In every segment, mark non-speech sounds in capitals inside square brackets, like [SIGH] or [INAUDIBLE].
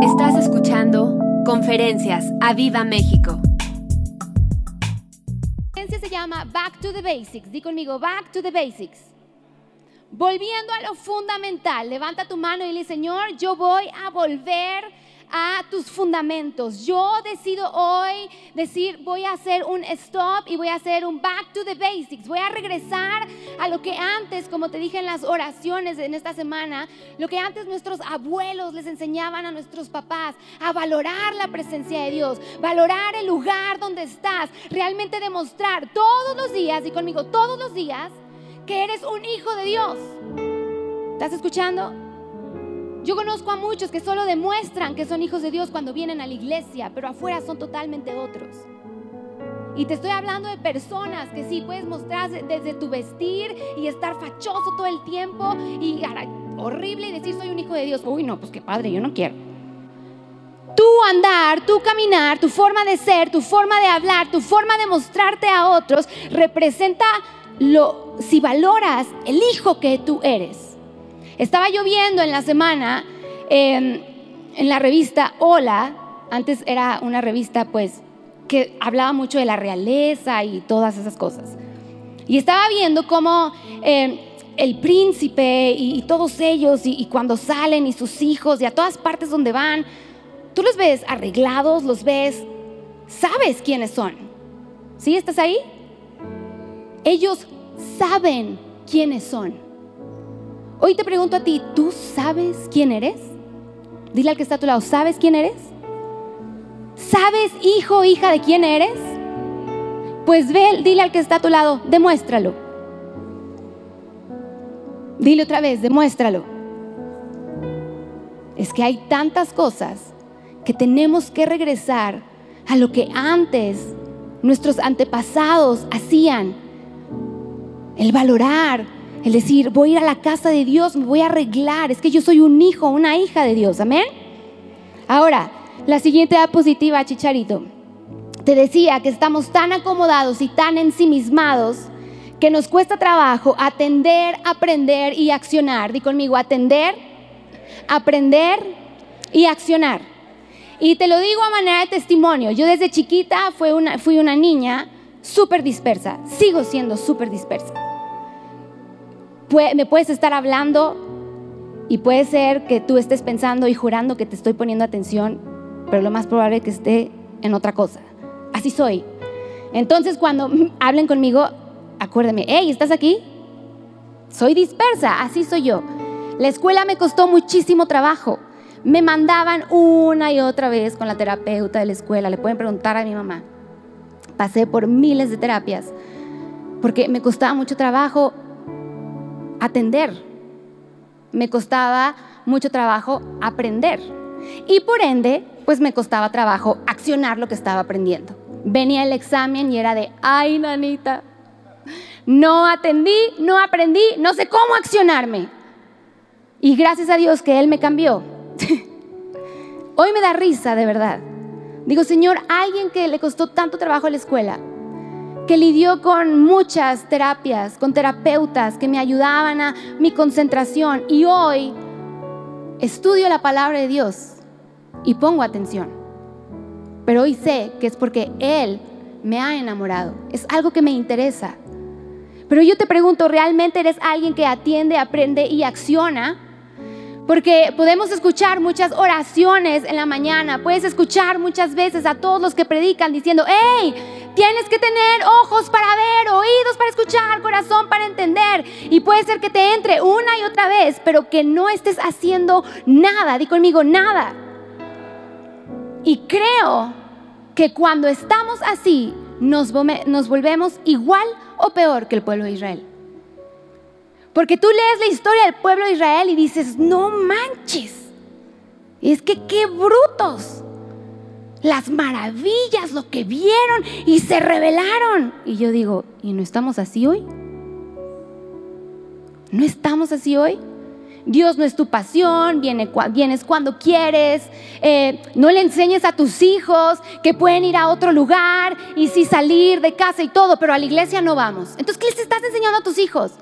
Estás escuchando Conferencias a Viva México. La conferencia se llama Back to the Basics. Di conmigo, Back to the Basics. Volviendo a lo fundamental, levanta tu mano y dile, Señor, yo voy a volver a tus fundamentos. Yo decido hoy decir, voy a hacer un stop y voy a hacer un back to the basics. Voy a regresar a lo que antes, como te dije en las oraciones en esta semana, lo que antes nuestros abuelos les enseñaban a nuestros papás, a valorar la presencia de Dios, valorar el lugar donde estás, realmente demostrar todos los días, y conmigo todos los días, que eres un hijo de Dios. ¿Estás escuchando? Yo conozco a muchos que solo demuestran que son hijos de Dios cuando vienen a la iglesia, pero afuera son totalmente otros. Y te estoy hablando de personas que sí puedes mostrar desde tu vestir y estar fachoso todo el tiempo y horrible y decir soy un hijo de Dios. Uy, no, pues qué padre, yo no quiero. Tu andar, tu caminar, tu forma de ser, tu forma de hablar, tu forma de mostrarte a otros representa lo si valoras el hijo que tú eres. Estaba lloviendo en la semana em, en la revista Hola, antes era una revista pues que hablaba mucho de la realeza y todas esas cosas. Y estaba viendo cómo em, el príncipe y, todos ellos y, y, cuando salen y sus hijos y a todas partes donde van, tú los ves arreglados, los ves, sabes quiénes son. ¿Sí? ¿Estás ahí? Ellos saben quiénes son. Hoy te pregunto a ti, ¿tú sabes quién eres? Dile al que está a tu lado, ¿sabes quién eres? ¿Sabes, hijo o hija, de quién eres? Pues ve, dile al que está a tu lado, demuéstralo. Dile otra vez, demuéstralo. Es que hay tantas cosas que tenemos que regresar a lo que antes nuestros antepasados hacían. El valorar, el decir, voy a ir a la casa de Dios, me voy a arreglar. Es que yo soy un hijo, una hija de Dios. Amén. Ahora, la siguiente diapositiva, Chicharito. Te decía que estamos tan acomodados y tan ensimismados que nos cuesta trabajo atender, aprender y accionar. Di conmigo, atender, aprender y accionar. Y te lo digo a manera de testimonio. Yo desde chiquita fui una, fui una niña súper dispersa. Sigo siendo súper dispersa me puedes estar hablando y puede ser que tú estés pensando y jurando que te estoy poniendo atención, pero lo más probable es que esté en otra cosa. Así soy. Entonces cuando [LAUGHS] hablen conmigo, acuérdame, hey, ¿estás aquí? Soy dispersa, así soy yo. La escuela me costó muchísimo trabajo. Me mandaban una y otra vez con la terapeuta de la escuela. Le pueden preguntar a mi mamá. Pasé por miles de terapias porque me costaba mucho trabajo atender. Me costaba mucho trabajo aprender. Y por ende, pues me costaba trabajo accionar lo que estaba aprendiendo. Venía el examen y era de, ay, nanita, no atendí, no aprendí, no sé cómo accionarme. Y gracias a Dios que Él me cambió. [LAUGHS] Hoy me da risa, de verdad. Digo, Señor, alguien que le costó tanto trabajo a la escuela, que lidió con muchas terapias, con terapeutas que me ayudaban a mi concentración y hoy estudio la palabra de Dios y pongo atención. Pero hoy sé que es porque Él me ha enamorado, es algo que me interesa. Pero yo te pregunto, ¿realmente eres alguien que atiende, aprende y acciona? Porque podemos escuchar muchas oraciones en la mañana, puedes escuchar muchas veces a todos los que predican diciendo, hey, tienes que tener ojos para ver, oídos para escuchar, corazón para entender. Y puede ser que te entre una y otra vez, pero que no estés haciendo nada, di conmigo, nada. Y creo que cuando estamos así, nos, nos volvemos igual o peor que el pueblo de Israel. Porque tú lees la historia del pueblo de Israel y dices, no manches. es que qué brutos. Las maravillas, lo que vieron y se rebelaron. Y yo digo, ¿y no estamos así hoy? ¿No estamos así hoy? Dios no es tu pasión, viene, vienes cuando quieres, eh, no le enseñes a tus hijos que pueden ir a otro lugar y sí salir de casa y todo, pero a la iglesia no vamos. Entonces, ¿qué les estás enseñando a tus hijos?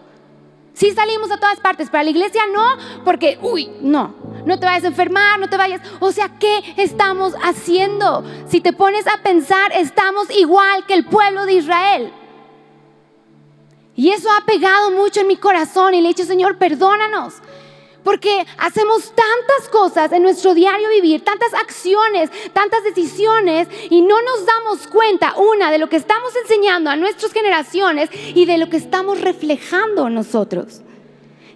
Sí salimos a todas partes, pero a la iglesia no, porque, uy, no, no te vayas a enfermar, no te vayas. O sea, ¿qué estamos haciendo? Si te pones a pensar, estamos igual que el pueblo de Israel. Y eso ha pegado mucho en mi corazón y le he dicho, Señor, perdónanos. Porque hacemos tantas cosas en nuestro diario vivir, tantas acciones, tantas decisiones y no nos damos cuenta, una, de lo que estamos enseñando a nuestras generaciones y de lo que estamos reflejando nosotros.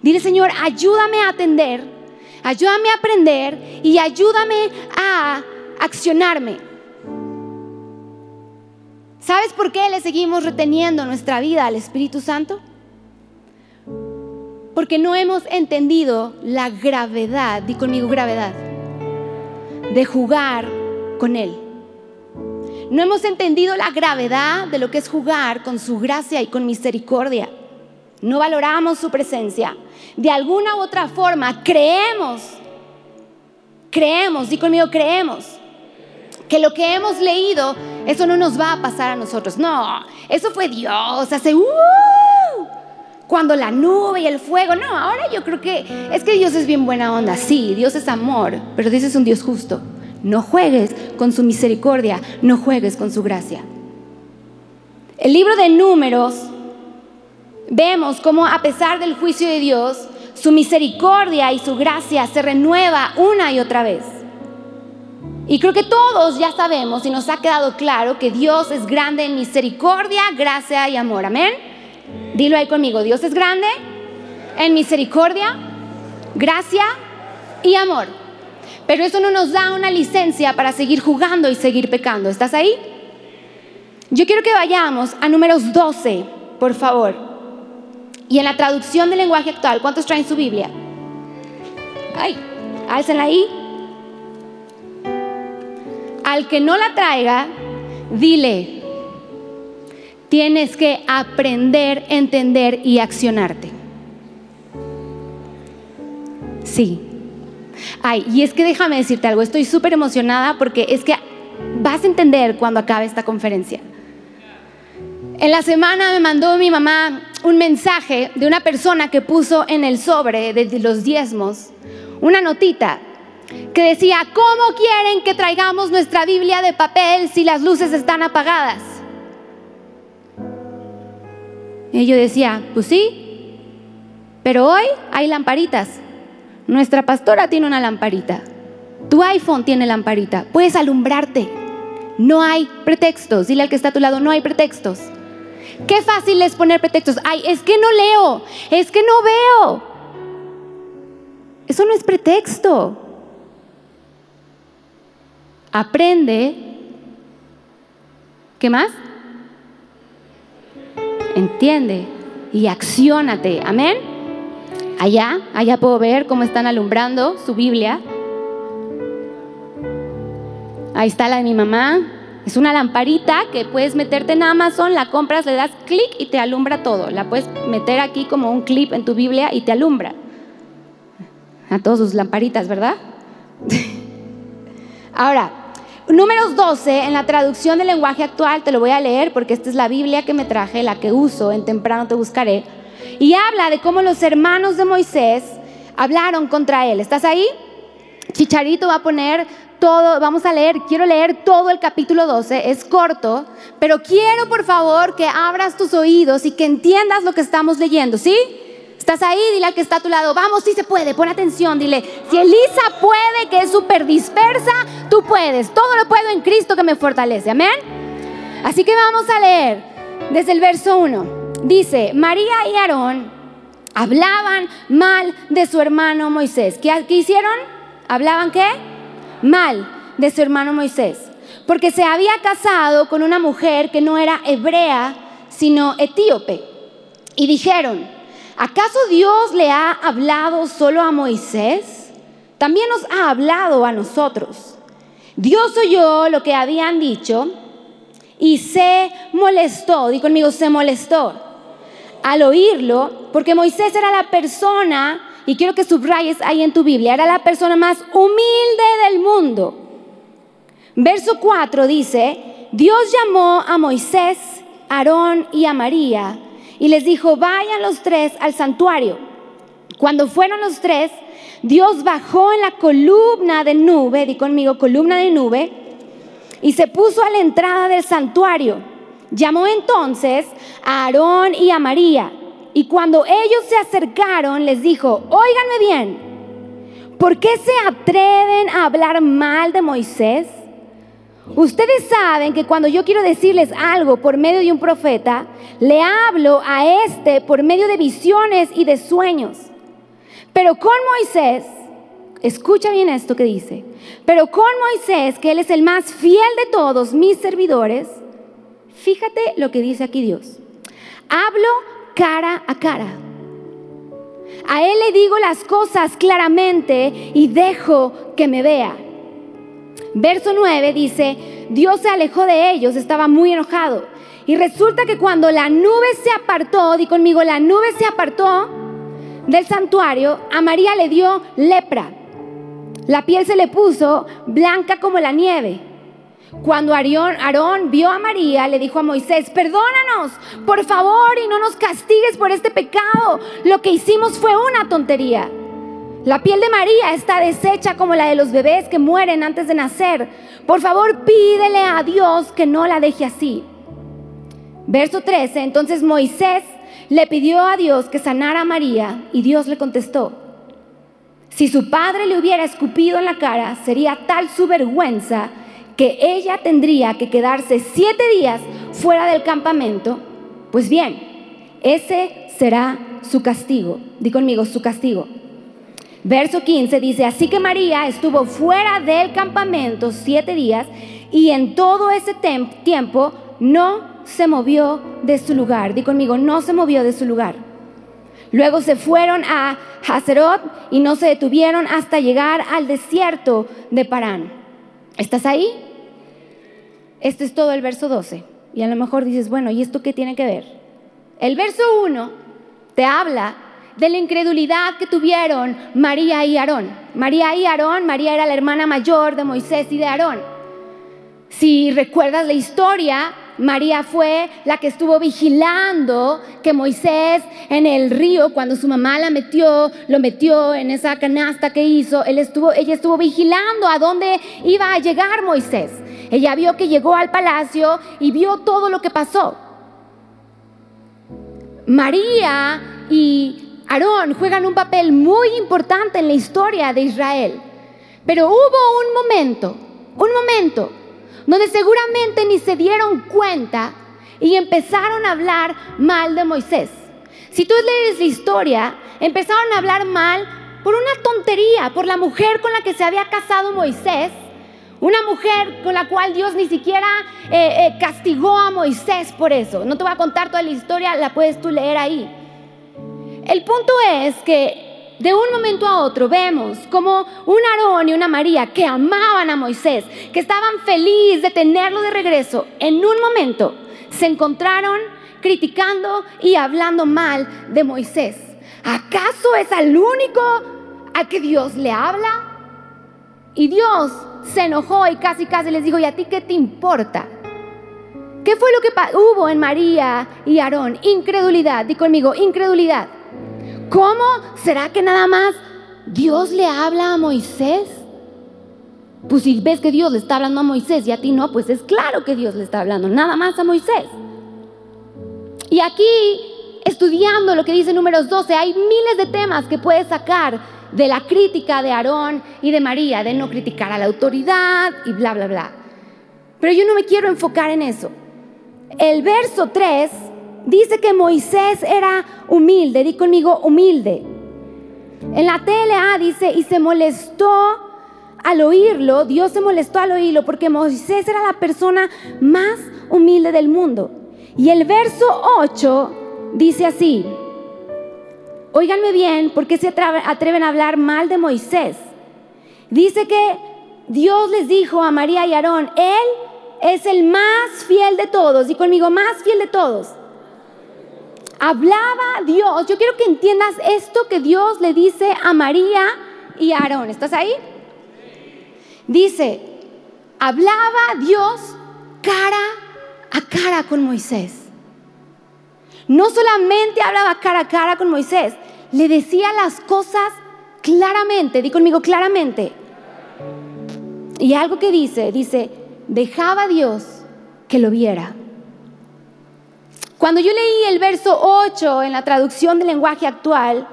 Dile, Señor, ayúdame a atender, ayúdame a aprender y ayúdame a accionarme. ¿Sabes por qué le seguimos reteniendo nuestra vida al Espíritu Santo? Porque no hemos entendido la gravedad, di conmigo gravedad, de jugar con Él. No hemos entendido la gravedad de lo que es jugar con su gracia y con misericordia. No valoramos su presencia. De alguna u otra forma creemos, creemos, di conmigo, creemos que lo que hemos leído, eso no nos va a pasar a nosotros. No, eso fue Dios hace... Uh, cuando la nube y el fuego. No, ahora yo creo que es que Dios es bien buena onda. Sí, Dios es amor, pero Dios es un Dios justo. No juegues con su misericordia, no juegues con su gracia. El libro de números, vemos cómo a pesar del juicio de Dios, su misericordia y su gracia se renueva una y otra vez. Y creo que todos ya sabemos y nos ha quedado claro que Dios es grande en misericordia, gracia y amor. Amén. Dilo ahí conmigo, Dios es grande en misericordia, gracia y amor. Pero eso no nos da una licencia para seguir jugando y seguir pecando. ¿Estás ahí? Yo quiero que vayamos a números 12, por favor. Y en la traducción del lenguaje actual, ¿cuántos traen su Biblia? Ay, álcenla ahí. Al que no la traiga, dile, tienes que aprender, entender y accionarte. Sí. Ay, y es que déjame decirte algo, estoy súper emocionada porque es que vas a entender cuando acabe esta conferencia. En la semana me mandó mi mamá un mensaje de una persona que puso en el sobre de los diezmos una notita que decía, ¿cómo quieren que traigamos nuestra Biblia de papel si las luces están apagadas? Y yo decía, pues sí, pero hoy hay lamparitas. Nuestra pastora tiene una lamparita. Tu iPhone tiene lamparita. Puedes alumbrarte. No hay pretextos. Dile al que está a tu lado, no hay pretextos. Qué fácil es poner pretextos. Ay, es que no leo. Es que no veo. Eso no es pretexto. Aprende. ¿Qué más? Entiende y acciónate. Amén. Allá, allá puedo ver cómo están alumbrando su Biblia. Ahí está la de mi mamá. Es una lamparita que puedes meterte en Amazon, la compras, le das clic y te alumbra todo. La puedes meter aquí como un clip en tu Biblia y te alumbra. A todos sus lamparitas, ¿verdad? [LAUGHS] Ahora, Números 12, en la traducción del lenguaje actual, te lo voy a leer porque esta es la Biblia que me traje, la que uso, en temprano te buscaré. Y habla de cómo los hermanos de Moisés hablaron contra él. ¿Estás ahí? Chicharito va a poner todo, vamos a leer, quiero leer todo el capítulo 12, es corto, pero quiero por favor que abras tus oídos y que entiendas lo que estamos leyendo, ¿sí? Estás ahí, dile al que está a tu lado, vamos, si se puede, pon atención, dile, si Elisa puede, que es súper dispersa, tú puedes, todo lo puedo en Cristo que me fortalece, amén. Así que vamos a leer desde el verso 1. Dice, María y Aarón hablaban mal de su hermano Moisés. ¿Qué, ¿Qué hicieron? ¿Hablaban qué? Mal de su hermano Moisés. Porque se había casado con una mujer que no era hebrea, sino etíope. Y dijeron, ¿Acaso Dios le ha hablado solo a Moisés? También nos ha hablado a nosotros. Dios oyó lo que habían dicho y se molestó, di conmigo, se molestó al oírlo, porque Moisés era la persona, y quiero que subrayes ahí en tu Biblia, era la persona más humilde del mundo. Verso 4 dice, Dios llamó a Moisés, Aarón y a María y les dijo, vayan los tres al santuario. Cuando fueron los tres, Dios bajó en la columna de nube, di conmigo, columna de nube, y se puso a la entrada del santuario. Llamó entonces a Aarón y a María, y cuando ellos se acercaron, les dijo, óiganme bien, ¿por qué se atreven a hablar mal de Moisés? Ustedes saben que cuando yo quiero decirles algo por medio de un profeta, le hablo a este por medio de visiones y de sueños. Pero con Moisés, escucha bien esto que dice, pero con Moisés, que él es el más fiel de todos mis servidores, fíjate lo que dice aquí Dios. Hablo cara a cara. A él le digo las cosas claramente y dejo que me vea. Verso 9 dice, Dios se alejó de ellos, estaba muy enojado. Y resulta que cuando la nube se apartó, di conmigo, la nube se apartó del santuario, a María le dio lepra. La piel se le puso blanca como la nieve. Cuando Aarón vio a María, le dijo a Moisés, perdónanos, por favor, y no nos castigues por este pecado. Lo que hicimos fue una tontería. La piel de María está deshecha como la de los bebés que mueren antes de nacer. Por favor, pídele a Dios que no la deje así. Verso 13, entonces Moisés le pidió a Dios que sanara a María y Dios le contestó, si su padre le hubiera escupido en la cara, sería tal su vergüenza que ella tendría que quedarse siete días fuera del campamento. Pues bien, ese será su castigo. Di conmigo, su castigo. Verso 15 dice, así que María estuvo fuera del campamento siete días y en todo ese tiempo no se movió de su lugar. Di conmigo, no se movió de su lugar. Luego se fueron a Hazerot y no se detuvieron hasta llegar al desierto de Parán. ¿Estás ahí? Este es todo el verso 12. Y a lo mejor dices, bueno, ¿y esto qué tiene que ver? El verso 1 te habla de la incredulidad que tuvieron María y Aarón. María y Aarón, María era la hermana mayor de Moisés y de Aarón. Si recuerdas la historia, María fue la que estuvo vigilando que Moisés en el río, cuando su mamá la metió, lo metió en esa canasta que hizo, ella estuvo vigilando a dónde iba a llegar Moisés. Ella vio que llegó al palacio y vio todo lo que pasó. María y Aarón juegan un papel muy importante en la historia de Israel. Pero hubo un momento, un momento, donde seguramente ni se dieron cuenta y empezaron a hablar mal de Moisés. Si tú lees la historia, empezaron a hablar mal por una tontería, por la mujer con la que se había casado Moisés, una mujer con la cual Dios ni siquiera eh, eh, castigó a Moisés por eso. No te voy a contar toda la historia, la puedes tú leer ahí. El punto es que de un momento a otro vemos como un Aarón y una María que amaban a Moisés, que estaban felices de tenerlo de regreso, en un momento se encontraron criticando y hablando mal de Moisés. ¿Acaso es al único a que Dios le habla? Y Dios se enojó y casi casi les dijo, ¿y a ti qué te importa? ¿Qué fue lo que hubo en María y Aarón? Incredulidad, di conmigo, incredulidad. ¿Cómo será que nada más Dios le habla a Moisés? Pues si ves que Dios le está hablando a Moisés y a ti no, pues es claro que Dios le está hablando, nada más a Moisés. Y aquí, estudiando lo que dice números 12, hay miles de temas que puedes sacar de la crítica de Aarón y de María, de no criticar a la autoridad y bla, bla, bla. Pero yo no me quiero enfocar en eso. El verso 3 dice que Moisés era humilde, di conmigo humilde. En la TLA dice, y se molestó al oírlo, Dios se molestó al oírlo porque Moisés era la persona más humilde del mundo. Y el verso 8 dice así, óiganme bien, porque se atreven a hablar mal de Moisés? Dice que Dios les dijo a María y Aarón, Él es el más fiel de todos, y conmigo, más fiel de todos hablaba Dios. Yo quiero que entiendas esto que Dios le dice a María y a Aarón. ¿Estás ahí? Dice, hablaba Dios cara a cara con Moisés. No solamente hablaba cara a cara con Moisés, le decía las cosas claramente, di conmigo claramente. Y algo que dice, dice, dejaba Dios que lo viera. Cuando yo leí el verso 8 en la traducción del lenguaje actual,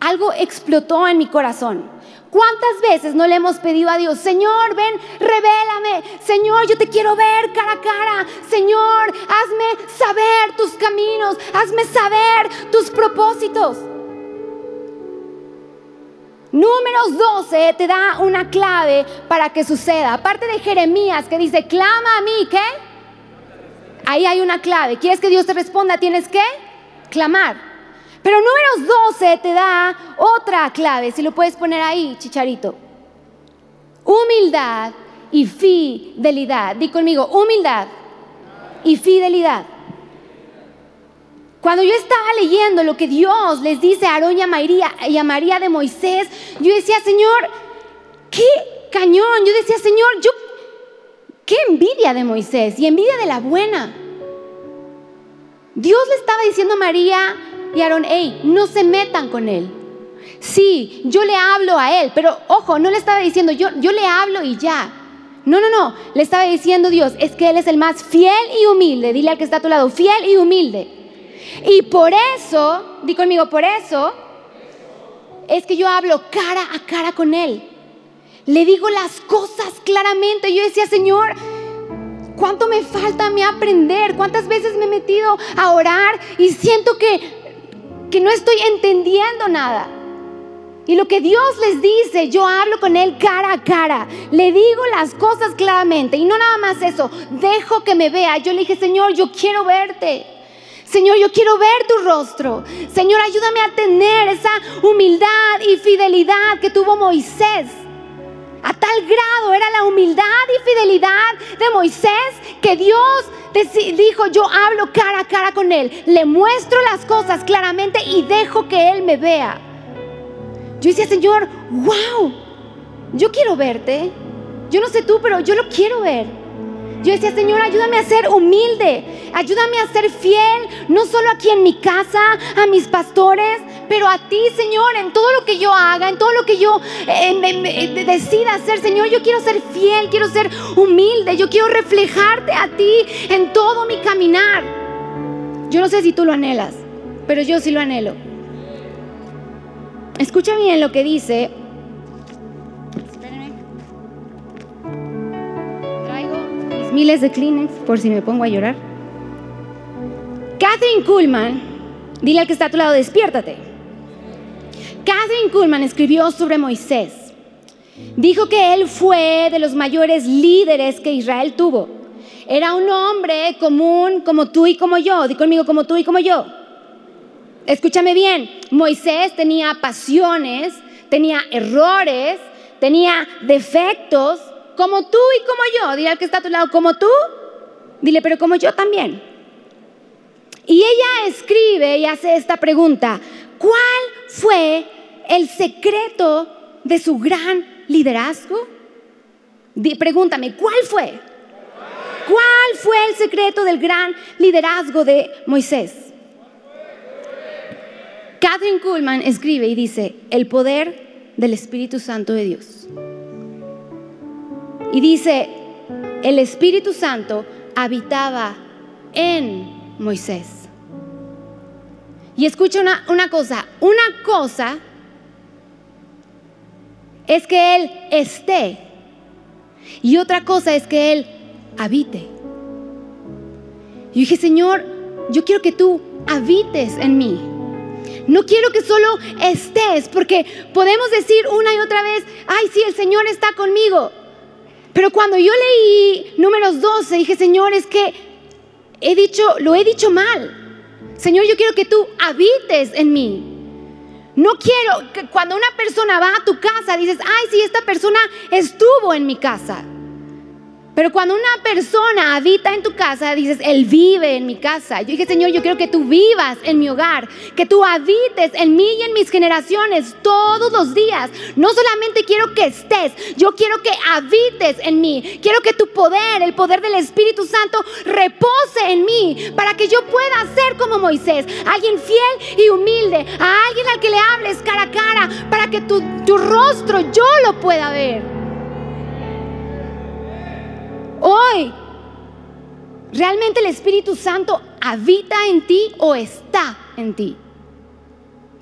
algo explotó en mi corazón. ¿Cuántas veces no le hemos pedido a Dios, Señor, ven, revélame, Señor, yo te quiero ver cara a cara, Señor, hazme saber tus caminos, hazme saber tus propósitos? Números 12 te da una clave para que suceda. Aparte de Jeremías que dice, clama a mí, ¿qué? Ahí hay una clave. ¿Quieres que Dios te responda? Tienes que clamar. Pero números 12 te da otra clave, si lo puedes poner ahí, chicharito. Humildad y fidelidad. Di conmigo, humildad y fidelidad. Cuando yo estaba leyendo lo que Dios les dice a Aarón y a María, y a María de Moisés, yo decía, Señor, qué cañón. Yo decía, Señor, yo, qué envidia de Moisés y envidia de la buena. Dios le estaba diciendo a María, y Aaron, hey, no se metan con él. Sí, yo le hablo a él, pero ojo, no le estaba diciendo yo, yo le hablo y ya. No, no, no, le estaba diciendo Dios, es que Él es el más fiel y humilde. Dile al que está a tu lado, fiel y humilde. Y por eso, di conmigo, por eso, es que yo hablo cara a cara con Él. Le digo las cosas claramente. Yo decía, Señor, ¿cuánto me falta a mí aprender? ¿Cuántas veces me he metido a orar y siento que que no estoy entendiendo nada. Y lo que Dios les dice, yo hablo con Él cara a cara. Le digo las cosas claramente. Y no nada más eso, dejo que me vea. Yo le dije, Señor, yo quiero verte. Señor, yo quiero ver tu rostro. Señor, ayúdame a tener esa humildad y fidelidad que tuvo Moisés. A tal grado era la humildad y fidelidad de Moisés que Dios dijo, yo hablo cara a cara con Él, le muestro las cosas claramente y dejo que Él me vea. Yo decía, Señor, wow, yo quiero verte. Yo no sé tú, pero yo lo quiero ver. Yo decía, Señor, ayúdame a ser humilde, ayúdame a ser fiel, no solo aquí en mi casa, a mis pastores, pero a ti, Señor, en todo lo que yo haga, en todo lo que yo eh, decida hacer, Señor, yo quiero ser fiel, quiero ser humilde, yo quiero reflejarte a ti en todo mi caminar. Yo no sé si tú lo anhelas, pero yo sí lo anhelo. Escucha bien lo que dice miles de Kleenex por si me pongo a llorar. Catherine Kuhlman, dile al que está a tu lado, despiértate. Catherine Kuhlman escribió sobre Moisés. Dijo que él fue de los mayores líderes que Israel tuvo. Era un hombre común como tú y como yo. Di conmigo como tú y como yo. Escúchame bien, Moisés tenía pasiones, tenía errores, tenía defectos, como tú y como yo. Dile al que está a tu lado, como tú. Dile, pero como yo también. Y ella escribe y hace esta pregunta. ¿Cuál fue el secreto de su gran liderazgo? pregúntame, ¿cuál fue? ¿Cuál fue el secreto del gran liderazgo de Moisés? Catherine Kuhlman escribe y dice, el poder del Espíritu Santo de Dios. Y dice, el Espíritu Santo habitaba en Moisés. Y escucha una, una cosa, una cosa es que Él esté y otra cosa es que Él habite. Y dije, Señor, yo quiero que tú habites en mí. No quiero que solo estés, porque podemos decir una y otra vez, ay, sí, el Señor está conmigo. Pero cuando yo leí números 12, dije, Señor, es que he dicho, lo he dicho mal. Señor, yo quiero que tú habites en mí. No quiero que cuando una persona va a tu casa dices, ay, sí, esta persona estuvo en mi casa. Pero cuando una persona habita en tu casa, dices, Él vive en mi casa. Yo dije, Señor, yo quiero que tú vivas en mi hogar, que tú habites en mí y en mis generaciones todos los días. No solamente quiero que estés, yo quiero que habites en mí. Quiero que tu poder, el poder del Espíritu Santo, repose en mí para que yo pueda ser como Moisés, alguien fiel y humilde, a alguien al que le hables cara a cara, para que tu, tu rostro yo lo pueda ver. Hoy, ¿realmente el Espíritu Santo habita en ti o está en ti?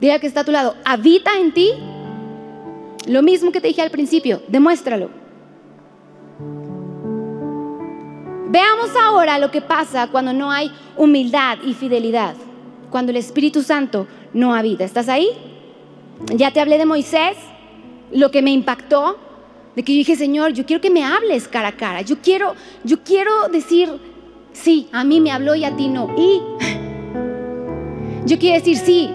Diga que está a tu lado, ¿habita en ti? Lo mismo que te dije al principio, demuéstralo. Veamos ahora lo que pasa cuando no hay humildad y fidelidad, cuando el Espíritu Santo no habita. ¿Estás ahí? Ya te hablé de Moisés, lo que me impactó, de que yo dije, Señor, yo quiero que me hables cara a cara. Yo quiero, yo quiero decir, sí, a mí me habló y a ti no. Y yo quiero decir, sí,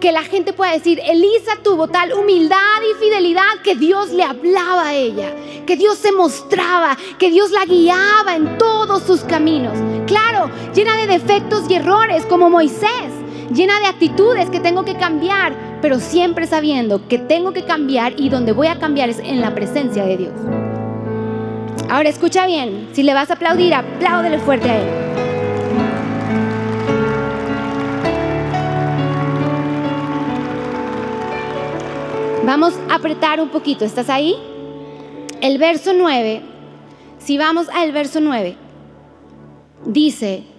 que la gente pueda decir, Elisa tuvo tal humildad y fidelidad que Dios le hablaba a ella, que Dios se mostraba, que Dios la guiaba en todos sus caminos. Claro, llena de defectos y errores como Moisés, llena de actitudes que tengo que cambiar, pero siempre sabiendo que tengo que cambiar y donde voy a cambiar es en la presencia de Dios. Ahora escucha bien, si le vas a aplaudir, apláudele fuerte a Él. Vamos a apretar un poquito, ¿estás ahí? El verso 9, si vamos al verso 9, dice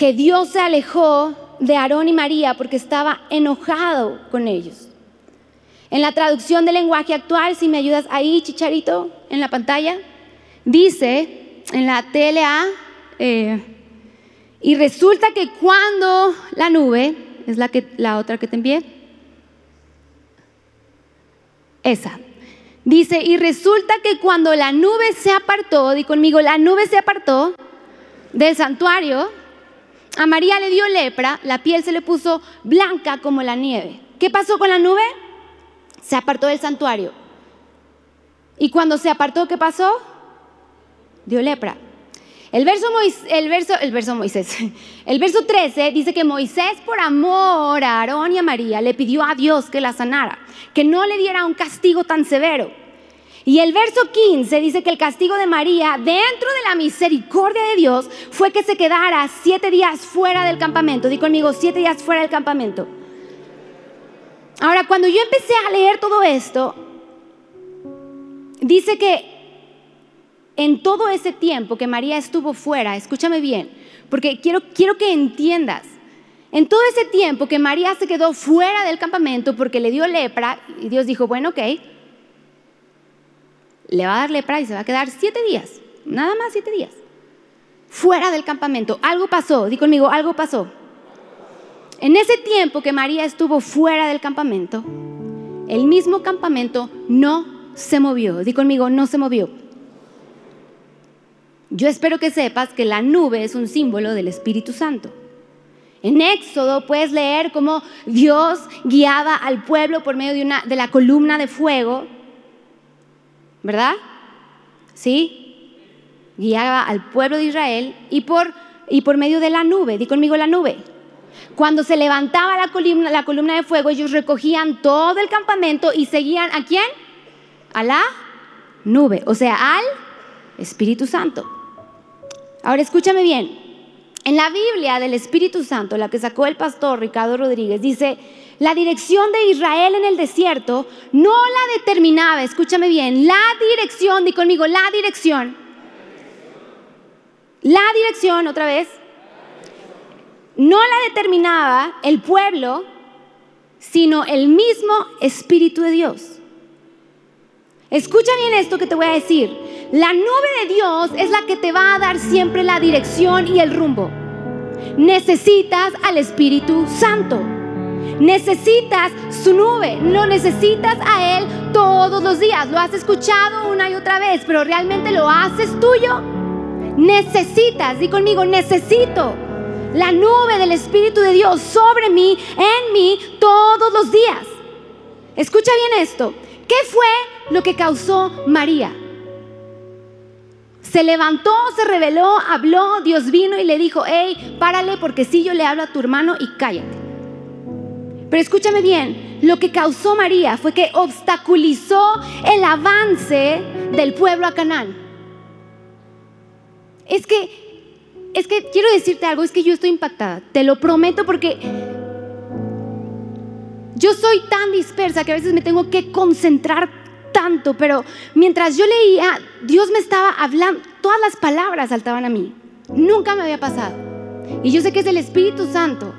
que Dios se alejó de Aarón y María porque estaba enojado con ellos. En la traducción del lenguaje actual, si me ayudas ahí, Chicharito, en la pantalla, dice en la TLA, eh, y resulta que cuando la nube, es la, que, la otra que te envié, esa, dice, y resulta que cuando la nube se apartó, di conmigo, la nube se apartó del santuario, a María le dio lepra, la piel se le puso blanca como la nieve. ¿Qué pasó con la nube? Se apartó del santuario. Y cuando se apartó, ¿qué pasó? Dio lepra. El verso, el, verso, el verso Moisés, [LAUGHS] el verso 13 dice que Moisés por amor a Aarón y a María le pidió a Dios que la sanara, que no le diera un castigo tan severo. Y el verso 15 dice que el castigo de María, dentro de la misericordia de Dios, fue que se quedara siete días fuera del campamento. Di conmigo, siete días fuera del campamento. Ahora, cuando yo empecé a leer todo esto, dice que en todo ese tiempo que María estuvo fuera, escúchame bien, porque quiero, quiero que entiendas, en todo ese tiempo que María se quedó fuera del campamento porque le dio lepra, y Dios dijo, bueno, ok, le va a dar lepra y se va a quedar siete días, nada más siete días, fuera del campamento. Algo pasó, di conmigo, algo pasó. En ese tiempo que María estuvo fuera del campamento, el mismo campamento no se movió. Di conmigo, no se movió. Yo espero que sepas que la nube es un símbolo del Espíritu Santo. En Éxodo puedes leer cómo Dios guiaba al pueblo por medio de, una, de la columna de fuego ¿verdad? ¿Sí? Guiaba al pueblo de Israel y por, y por medio de la nube, di conmigo la nube. Cuando se levantaba la columna, la columna de fuego, ellos recogían todo el campamento y seguían a quién? A la nube, o sea, al Espíritu Santo. Ahora escúchame bien. En la Biblia del Espíritu Santo, la que sacó el pastor Ricardo Rodríguez, dice la dirección de Israel en el desierto no la determinaba, escúchame bien, la dirección, di conmigo, la dirección. La dirección, otra vez, no la determinaba el pueblo, sino el mismo Espíritu de Dios. Escucha bien esto que te voy a decir. La nube de Dios es la que te va a dar siempre la dirección y el rumbo. Necesitas al Espíritu Santo. Necesitas su nube, lo necesitas a Él todos los días. Lo has escuchado una y otra vez, pero realmente lo haces tuyo. Necesitas, di conmigo, necesito la nube del Espíritu de Dios sobre mí, en mí, todos los días. Escucha bien esto. ¿Qué fue lo que causó María? Se levantó, se reveló, habló, Dios vino y le dijo, hey, párale porque si yo le hablo a tu hermano y cállate. Pero escúchame bien, lo que causó María fue que obstaculizó el avance del pueblo a Canaán. Es que, es que quiero decirte algo, es que yo estoy impactada, te lo prometo porque yo soy tan dispersa que a veces me tengo que concentrar tanto, pero mientras yo leía, Dios me estaba hablando, todas las palabras saltaban a mí. Nunca me había pasado. Y yo sé que es el Espíritu Santo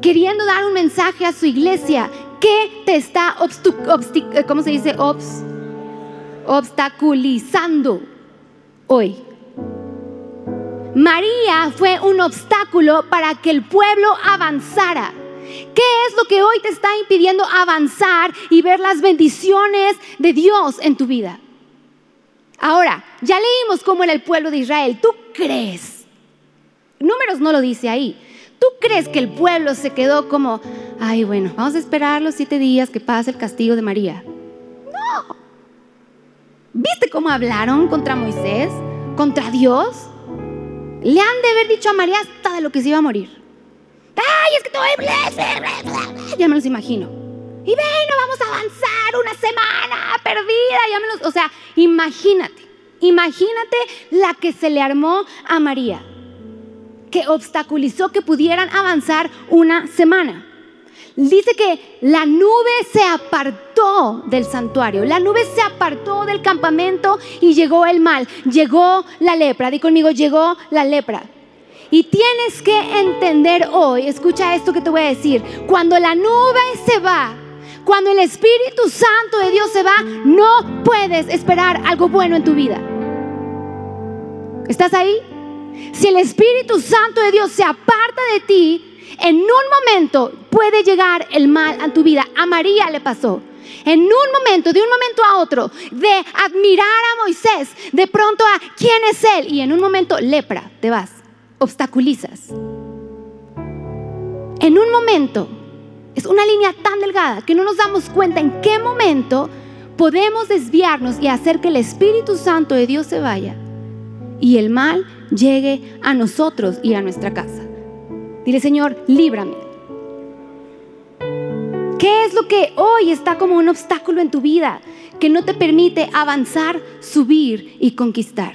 queriendo dar un mensaje a su iglesia que te está ¿cómo se dice? obstaculizando hoy. María fue un obstáculo para que el pueblo avanzara. ¿Qué es lo que hoy te está impidiendo avanzar y ver las bendiciones de Dios en tu vida? Ahora, ya leímos cómo era el pueblo de Israel. ¿Tú crees? Números no lo dice ahí. ¿Tú crees que el pueblo se quedó como, ay, bueno, vamos a esperar los siete días que pase el castigo de María? No. ¿Viste cómo hablaron contra Moisés? ¿Contra Dios? Le han de haber dicho a María hasta de lo que se iba a morir. Ay, es que todo Ya me los imagino. Y no vamos a avanzar una semana perdida. Ya me los, o sea, imagínate, imagínate la que se le armó a María que obstaculizó que pudieran avanzar una semana. Dice que la nube se apartó del santuario, la nube se apartó del campamento y llegó el mal, llegó la lepra. Di conmigo, llegó la lepra. Y tienes que entender hoy, escucha esto que te voy a decir, cuando la nube se va, cuando el Espíritu Santo de Dios se va, no puedes esperar algo bueno en tu vida. ¿Estás ahí? Si el Espíritu Santo de Dios se aparta de ti, en un momento puede llegar el mal a tu vida. A María le pasó. En un momento, de un momento a otro, de admirar a Moisés, de pronto a quién es él, y en un momento lepra, te vas, obstaculizas. En un momento, es una línea tan delgada que no nos damos cuenta en qué momento podemos desviarnos y hacer que el Espíritu Santo de Dios se vaya y el mal llegue a nosotros y a nuestra casa. Dile, Señor, líbrame. ¿Qué es lo que hoy está como un obstáculo en tu vida que no te permite avanzar, subir y conquistar?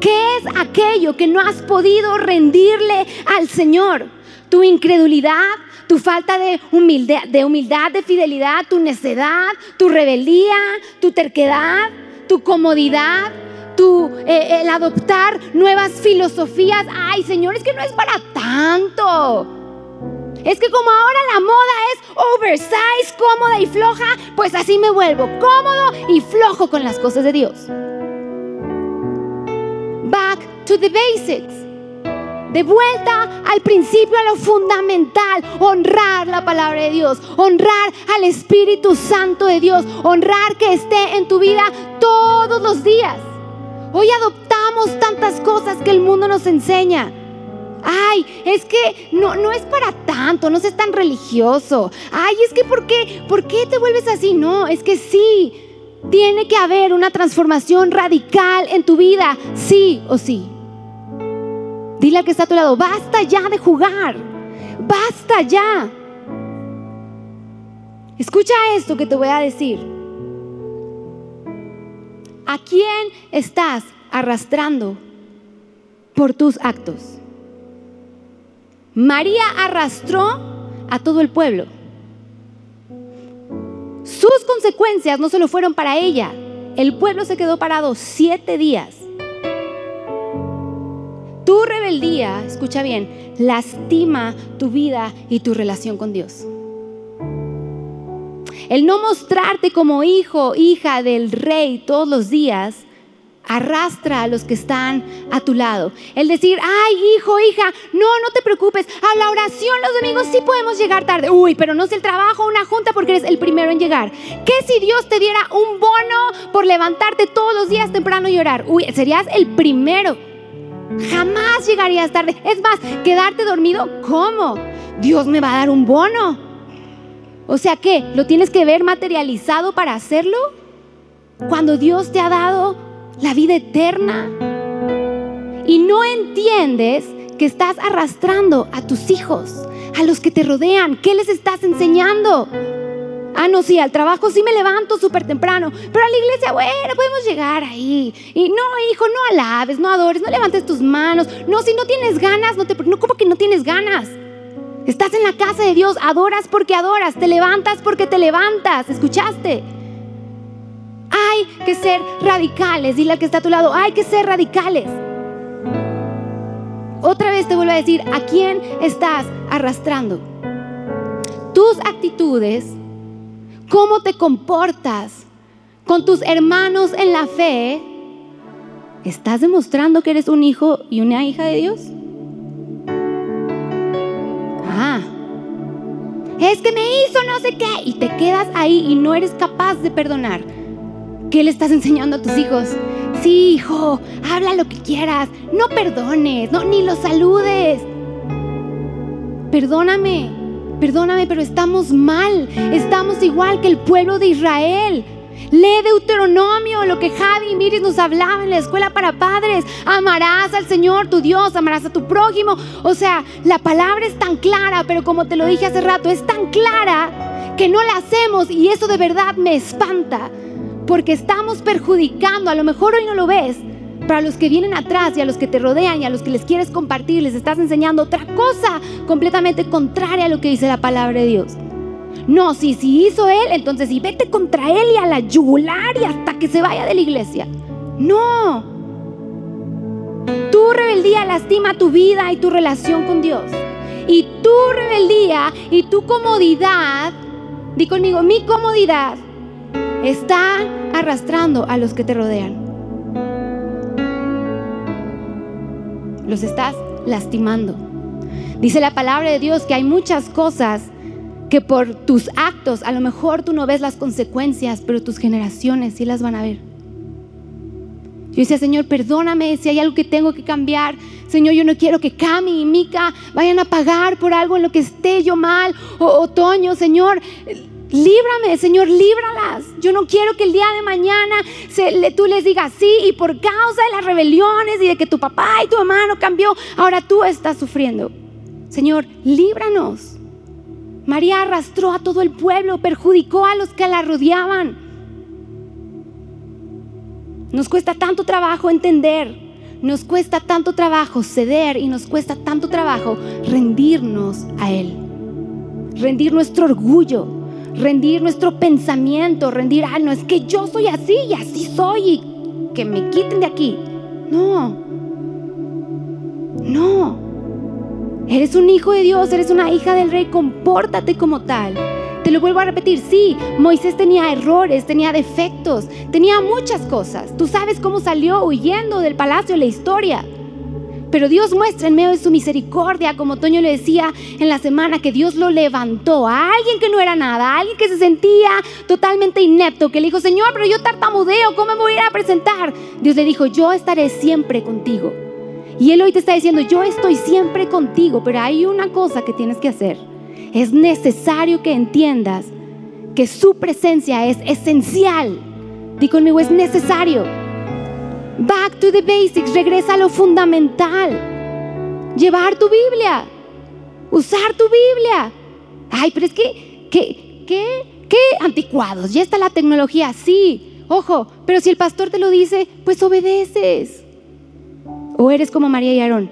¿Qué es aquello que no has podido rendirle al Señor? Tu incredulidad, tu falta de humildad, de humildad, de fidelidad, tu necedad, tu rebeldía, tu terquedad, tu comodidad, eh, el adoptar nuevas filosofías. Ay, Señor, es que no es para tanto. Es que como ahora la moda es oversize, cómoda y floja, pues así me vuelvo cómodo y flojo con las cosas de Dios. Back to the basics. De vuelta al principio, a lo fundamental, honrar la palabra de Dios, honrar al Espíritu Santo de Dios, honrar que esté en tu vida todos los días. Hoy adoptamos tantas cosas que el mundo nos enseña. Ay, es que no, no es para tanto, no seas tan religioso. Ay, es que ¿por qué? ¿Por qué te vuelves así? No, es que sí. Tiene que haber una transformación radical en tu vida, sí o sí. Dile al que está a tu lado, basta ya de jugar. Basta ya. Escucha esto que te voy a decir. ¿A quién estás arrastrando por tus actos? María arrastró a todo el pueblo. Sus consecuencias no solo fueron para ella, el pueblo se quedó parado siete días. Tu rebeldía, escucha bien, lastima tu vida y tu relación con Dios. El no mostrarte como hijo, hija del rey todos los días, arrastra a los que están a tu lado. El decir, ay, hijo, hija, no, no te preocupes, a la oración los domingos sí podemos llegar tarde. Uy, pero no es el trabajo, una junta porque eres el primero en llegar. ¿Qué si Dios te diera un bono por levantarte todos los días temprano y orar? Uy, serías el primero. Jamás llegarías tarde. Es más, quedarte dormido, ¿cómo? Dios me va a dar un bono. O sea, ¿qué? ¿Lo tienes que ver materializado para hacerlo? cuando Dios te ha dado la vida eterna y no entiendes que estás arrastrando a tus hijos, a los que te rodean. ¿Qué les estás enseñando? Ah, no, sí, al trabajo sí me levanto súper temprano, pero a la iglesia, bueno, podemos llegar ahí. Y no, hijo, no alabes, no adores, no levantes tus manos. No, si no tienes ganas, no te... No, ¿cómo que no tienes ganas? Estás en la casa de Dios, adoras porque adoras, te levantas porque te levantas. ¿Escuchaste? Hay que ser radicales. Dile al que está a tu lado, hay que ser radicales. Otra vez te vuelvo a decir, ¿a quién estás arrastrando? Tus actitudes, cómo te comportas con tus hermanos en la fe, ¿estás demostrando que eres un hijo y una hija de Dios? Es que me hizo no sé qué y te quedas ahí y no eres capaz de perdonar. ¿Qué le estás enseñando a tus hijos? Sí, hijo, habla lo que quieras, no perdones, no, ni lo saludes. Perdóname, perdóname, pero estamos mal, estamos igual que el pueblo de Israel. Lee Deuteronomio, lo que Javi y Miris nos hablaban en la escuela para padres. Amarás al Señor tu Dios, amarás a tu prójimo. O sea, la palabra es tan clara, pero como te lo dije hace rato, es tan clara que no la hacemos y eso de verdad me espanta porque estamos perjudicando, a lo mejor hoy no lo ves, para los que vienen atrás y a los que te rodean y a los que les quieres compartir, les estás enseñando otra cosa completamente contraria a lo que dice la palabra de Dios. No, si, si hizo él, entonces si vete contra él y a la yugular y hasta que se vaya de la iglesia. No. Tu rebeldía lastima tu vida y tu relación con Dios. Y tu rebeldía y tu comodidad, di conmigo, mi comodidad está arrastrando a los que te rodean. Los estás lastimando. Dice la palabra de Dios que hay muchas cosas que por tus actos, a lo mejor tú no ves las consecuencias, pero tus generaciones sí las van a ver. Yo decía, Señor, perdóname si hay algo que tengo que cambiar. Señor, yo no quiero que Cami y Mica vayan a pagar por algo en lo que esté yo mal. O otoño, Señor, líbrame, Señor, líbralas. Yo no quiero que el día de mañana tú les digas sí y por causa de las rebeliones y de que tu papá y tu mamá no cambió, ahora tú estás sufriendo. Señor, líbranos. María arrastró a todo el pueblo, perjudicó a los que la rodeaban. Nos cuesta tanto trabajo entender, nos cuesta tanto trabajo ceder y nos cuesta tanto trabajo rendirnos a Él, rendir nuestro orgullo, rendir nuestro pensamiento, rendir, ah, no es que yo soy así y así soy y que me quiten de aquí. No, no. Eres un hijo de Dios, eres una hija del rey, compórtate como tal. Te lo vuelvo a repetir, sí, Moisés tenía errores, tenía defectos, tenía muchas cosas. Tú sabes cómo salió huyendo del palacio la historia. Pero Dios muestra en medio de su misericordia, como Toño le decía en la semana, que Dios lo levantó a alguien que no era nada, a alguien que se sentía totalmente inepto, que le dijo, Señor, pero yo tartamudeo, ¿cómo me voy a ir a presentar? Dios le dijo, yo estaré siempre contigo. Y Él hoy te está diciendo, yo estoy siempre contigo, pero hay una cosa que tienes que hacer. Es necesario que entiendas que su presencia es esencial. Di conmigo, es necesario. Back to the basics, regresa a lo fundamental. Llevar tu Biblia, usar tu Biblia. Ay, pero es que, ¿qué, qué, qué anticuados? Ya está la tecnología, sí, ojo, pero si el pastor te lo dice, pues obedeces. O eres como María y Aarón.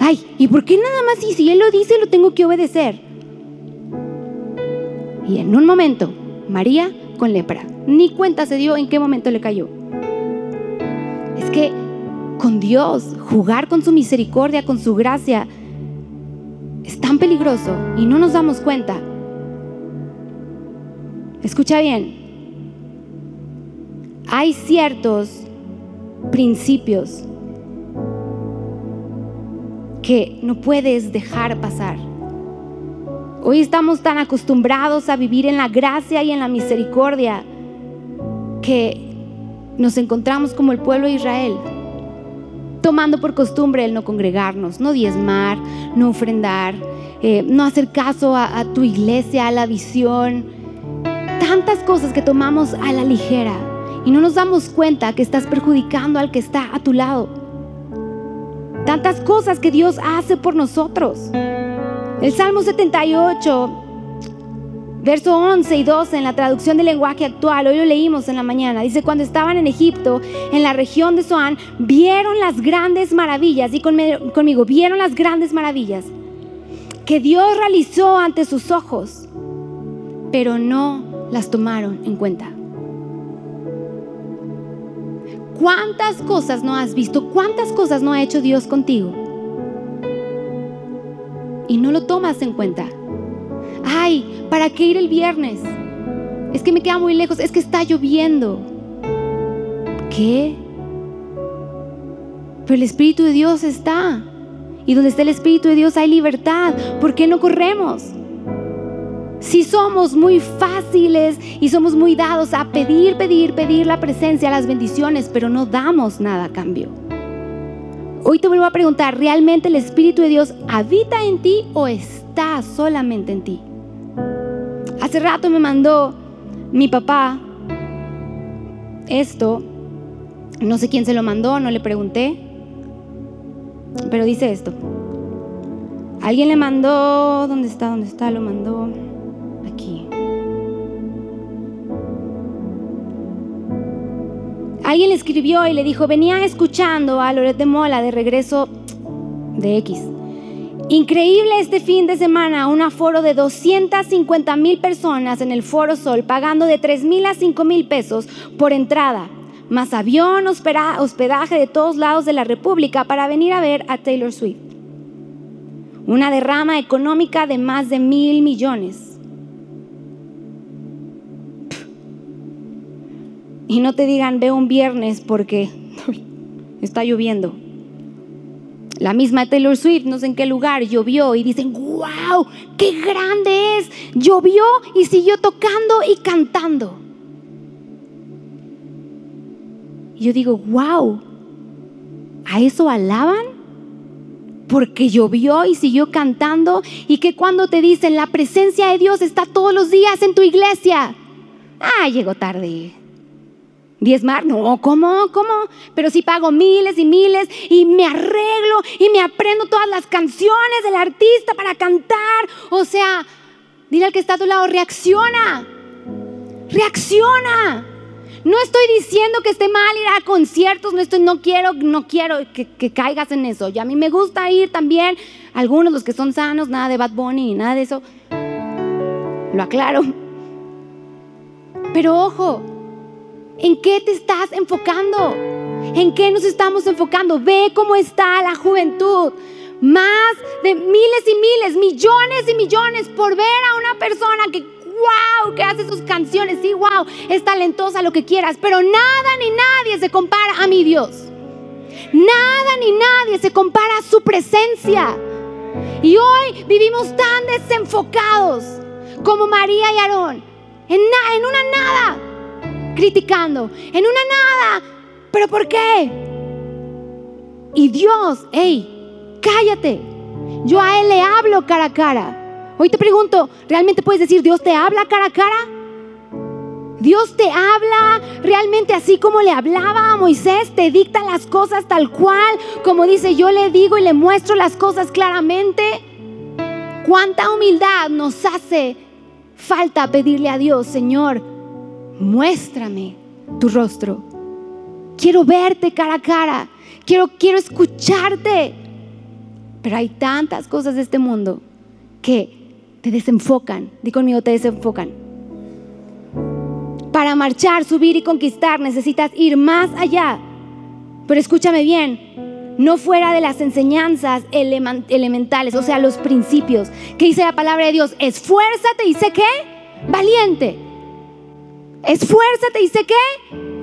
Ay, ¿y por qué nada más? Y si él lo dice, lo tengo que obedecer. Y en un momento, María con lepra. Ni cuenta se dio en qué momento le cayó es que con Dios, jugar con su misericordia, con su gracia, es tan peligroso y no nos damos cuenta. Escucha bien, hay ciertos principios que no puedes dejar pasar. Hoy estamos tan acostumbrados a vivir en la gracia y en la misericordia que nos encontramos como el pueblo de Israel, tomando por costumbre el no congregarnos, no diezmar, no ofrendar, eh, no hacer caso a, a tu iglesia, a la visión. tantas cosas que tomamos a la ligera y no nos damos cuenta que estás perjudicando al que está a tu lado. Tantas cosas que Dios hace por nosotros. El Salmo 78 Verso 11 y 12 en la traducción del lenguaje actual, hoy lo leímos en la mañana, dice, cuando estaban en Egipto, en la región de Zoán, vieron las grandes maravillas, y conmigo, vieron las grandes maravillas que Dios realizó ante sus ojos, pero no las tomaron en cuenta. ¿Cuántas cosas no has visto? ¿Cuántas cosas no ha hecho Dios contigo? Y no lo tomas en cuenta ay, ¿para qué ir el viernes? Es que me queda muy lejos, es que está lloviendo. ¿Qué? Pero el Espíritu de Dios está. Y donde está el Espíritu de Dios hay libertad. ¿Por qué no corremos? Si somos muy fáciles y somos muy dados a pedir, pedir, pedir la presencia, las bendiciones, pero no damos nada a cambio. Hoy te vuelvo a preguntar, ¿realmente el Espíritu de Dios habita en ti o está solamente en ti? Hace rato me mandó mi papá esto. No sé quién se lo mandó, no le pregunté. Pero dice esto. Alguien le mandó, ¿dónde está? ¿Dónde está? Lo mandó aquí. Alguien le escribió y le dijo, venía escuchando a Loret de Mola de regreso de X. Increíble este fin de semana, un aforo de 250 mil personas en el Foro Sol, pagando de 3 mil a 5 mil pesos por entrada, más avión, hospedaje de todos lados de la República para venir a ver a Taylor Swift. Una derrama económica de más de mil millones. Y no te digan, ve un viernes porque está lloviendo. La misma Taylor Swift, no sé en qué lugar, llovió y dicen, wow, qué grande es. Llovió y siguió tocando y cantando. Y yo digo, wow, ¿a eso alaban? Porque llovió y siguió cantando y que cuando te dicen la presencia de Dios está todos los días en tu iglesia. Ah, llegó tarde diezmar. No, ¿cómo? ¿Cómo? Pero si pago miles y miles y me arreglo y me aprendo todas las canciones del artista para cantar. O sea, dile al que está a tu lado, reacciona. Reacciona. No estoy diciendo que esté mal ir a conciertos, no estoy, no quiero, no quiero que, que caigas en eso. Y a mí me gusta ir también, algunos los que son sanos, nada de Bad Bunny, nada de eso. Lo aclaro. Pero ojo, ¿En qué te estás enfocando? ¿En qué nos estamos enfocando? Ve cómo está la juventud. Más de miles y miles, millones y millones por ver a una persona que, wow, que hace sus canciones. Sí, wow, es talentosa, lo que quieras. Pero nada ni nadie se compara a mi Dios. Nada ni nadie se compara a su presencia. Y hoy vivimos tan desenfocados como María y Aarón. En, en una nada criticando, en una nada. ¿Pero por qué? Y Dios, hey, cállate. Yo a Él le hablo cara a cara. Hoy te pregunto, ¿realmente puedes decir Dios te habla cara a cara? Dios te habla realmente así como le hablaba a Moisés, te dicta las cosas tal cual, como dice yo le digo y le muestro las cosas claramente. ¿Cuánta humildad nos hace falta pedirle a Dios, Señor? Muéstrame tu rostro. Quiero verte cara a cara. Quiero, quiero escucharte. Pero hay tantas cosas de este mundo que te desenfocan. Di conmigo, te desenfocan. Para marchar, subir y conquistar necesitas ir más allá. Pero escúchame bien, no fuera de las enseñanzas elementales, o sea, los principios. ¿Qué dice la palabra de Dios? Esfuérzate y sé qué? Valiente. Esfuérzate y sé qué,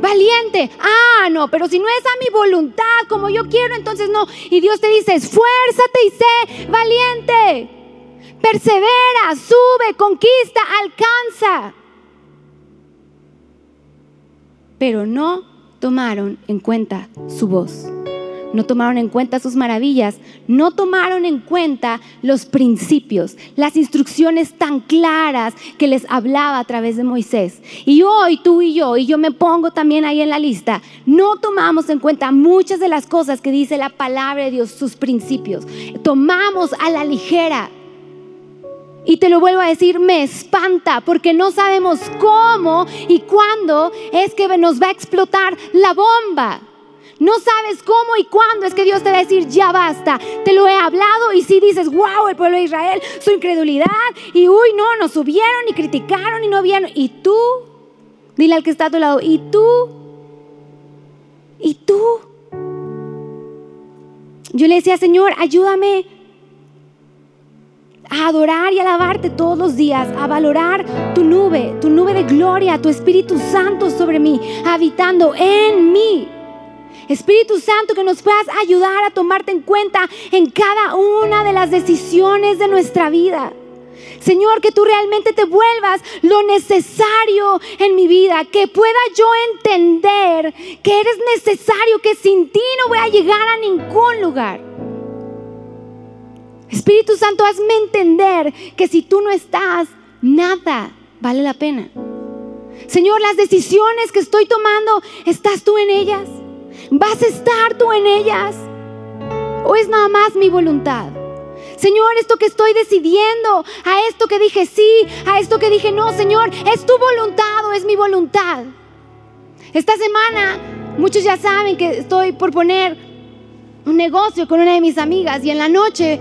valiente. Ah, no, pero si no es a mi voluntad como yo quiero, entonces no. Y Dios te dice, esfuérzate y sé valiente. Persevera, sube, conquista, alcanza. Pero no tomaron en cuenta su voz. No tomaron en cuenta sus maravillas, no tomaron en cuenta los principios, las instrucciones tan claras que les hablaba a través de Moisés. Y hoy tú y yo, y yo me pongo también ahí en la lista, no tomamos en cuenta muchas de las cosas que dice la palabra de Dios, sus principios. Tomamos a la ligera. Y te lo vuelvo a decir, me espanta porque no sabemos cómo y cuándo es que nos va a explotar la bomba. No sabes cómo y cuándo es que Dios te va a decir, ya basta. Te lo he hablado y si dices, wow, el pueblo de Israel, su incredulidad, y uy, no, nos subieron y criticaron y no vieron. Y tú, dile al que está a tu lado, y tú, y tú. Yo le decía, Señor, ayúdame a adorar y alabarte todos los días, a valorar tu nube, tu nube de gloria, tu Espíritu Santo sobre mí, habitando en mí. Espíritu Santo, que nos puedas ayudar a tomarte en cuenta en cada una de las decisiones de nuestra vida. Señor, que tú realmente te vuelvas lo necesario en mi vida, que pueda yo entender que eres necesario, que sin ti no voy a llegar a ningún lugar. Espíritu Santo, hazme entender que si tú no estás, nada vale la pena. Señor, las decisiones que estoy tomando, ¿estás tú en ellas? ¿Vas a estar tú en ellas? ¿O es nada más mi voluntad? Señor, esto que estoy decidiendo, a esto que dije sí, a esto que dije no, Señor, ¿es tu voluntad o es mi voluntad? Esta semana, muchos ya saben que estoy por poner un negocio con una de mis amigas y en la noche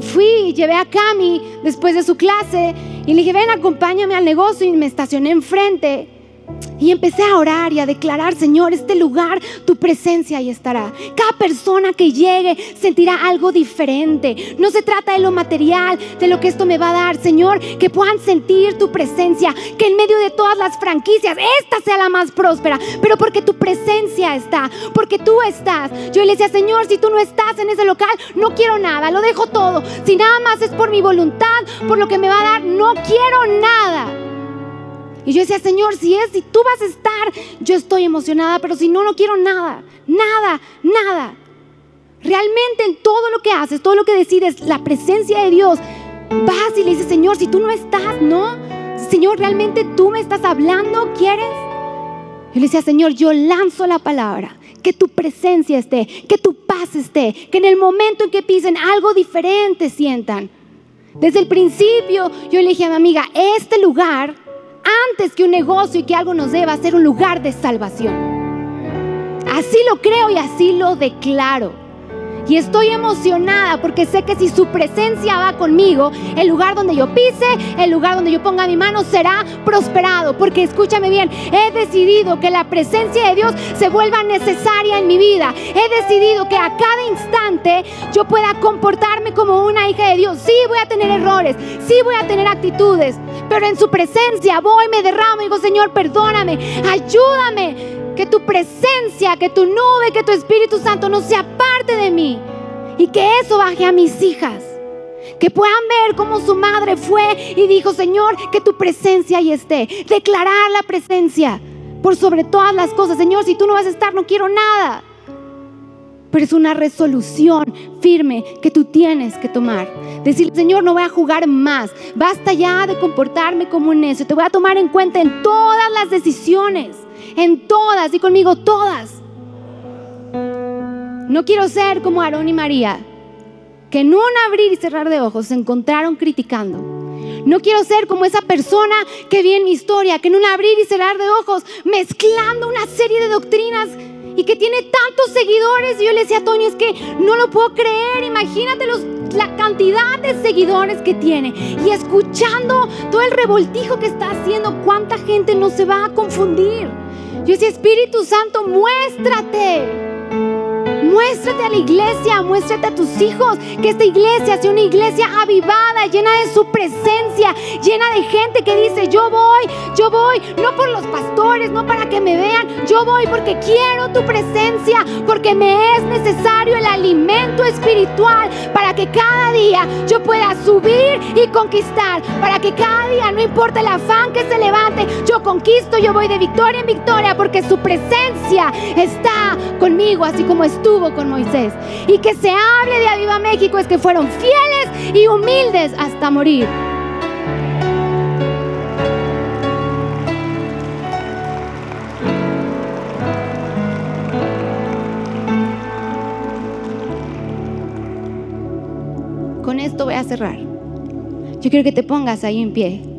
fui, llevé a Cami después de su clase y le dije, ven, acompáñame al negocio y me estacioné enfrente. Y empecé a orar y a declarar, Señor, este lugar, tu presencia ahí estará. Cada persona que llegue sentirá algo diferente. No se trata de lo material, de lo que esto me va a dar, Señor, que puedan sentir tu presencia, que en medio de todas las franquicias, esta sea la más próspera, pero porque tu presencia está, porque tú estás. Yo le decía, Señor, si tú no estás en ese local, no quiero nada, lo dejo todo. Si nada más es por mi voluntad, por lo que me va a dar, no quiero nada. Y yo decía, Señor, si es, si tú vas a estar, yo estoy emocionada, pero si no, no quiero nada, nada, nada. Realmente en todo lo que haces, todo lo que decides, la presencia de Dios, vas y le dices, Señor, si tú no estás, ¿no? Señor, realmente tú me estás hablando, ¿quieres? Yo le decía, Señor, yo lanzo la palabra, que tu presencia esté, que tu paz esté, que en el momento en que pisen algo diferente sientan. Desde el principio yo le dije a mi amiga, este lugar antes que un negocio y que algo nos deba ser un lugar de salvación. Así lo creo y así lo declaro. Y estoy emocionada porque sé que si su presencia va conmigo, el lugar donde yo pise, el lugar donde yo ponga mi mano será prosperado. Porque escúchame bien, he decidido que la presencia de Dios se vuelva necesaria en mi vida. He decidido que a cada instante yo pueda comportarme como una hija de Dios. Sí voy a tener errores, sí voy a tener actitudes, pero en su presencia voy, me derramo y digo, Señor, perdóname, ayúdame que tu presencia, que tu nube, que tu Espíritu Santo no sea parte de mí. Y que eso baje a mis hijas. Que puedan ver cómo su madre fue y dijo, Señor, que tu presencia ahí esté. Declarar la presencia por sobre todas las cosas. Señor, si tú no vas a estar, no quiero nada. Pero es una resolución firme que tú tienes que tomar. Decir, Señor, no voy a jugar más. Basta ya de comportarme como un necio. Te voy a tomar en cuenta en todas las decisiones en todas, y conmigo todas. No quiero ser como Aarón y María, que en un abrir y cerrar de ojos se encontraron criticando. No quiero ser como esa persona que vi en mi historia, que en un abrir y cerrar de ojos, mezclando una serie de doctrinas y que tiene tantos seguidores. Y yo le decía a Tony, es que no lo puedo creer. Imagínate la cantidad de seguidores que tiene. Y escuchando todo el revoltijo que está haciendo, cuánta gente no se va a confundir. Yo decía, Espíritu Santo, muéstrate. Muéstrate a la iglesia, muéstrate a tus hijos, que esta iglesia sea una iglesia avivada, llena de su presencia, llena de gente que dice, yo voy, yo voy, no por los pastores, no para que me vean, yo voy porque quiero tu presencia, porque me es necesario el alimento espiritual para que cada día yo pueda subir y conquistar, para que cada día, no importa el afán que se levante, yo conquisto, yo voy de victoria en victoria, porque su presencia está conmigo, así como estuvo con Moisés. Y que se hable de Aviva México es que fueron fieles y humildes hasta morir. Con esto voy a cerrar. Yo quiero que te pongas ahí en pie.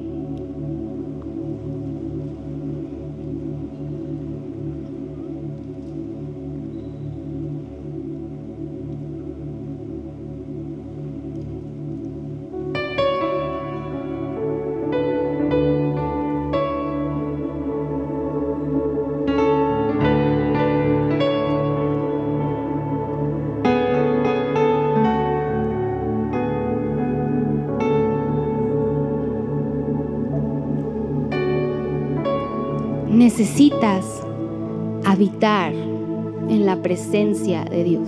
Necesitas habitar en la presencia de Dios.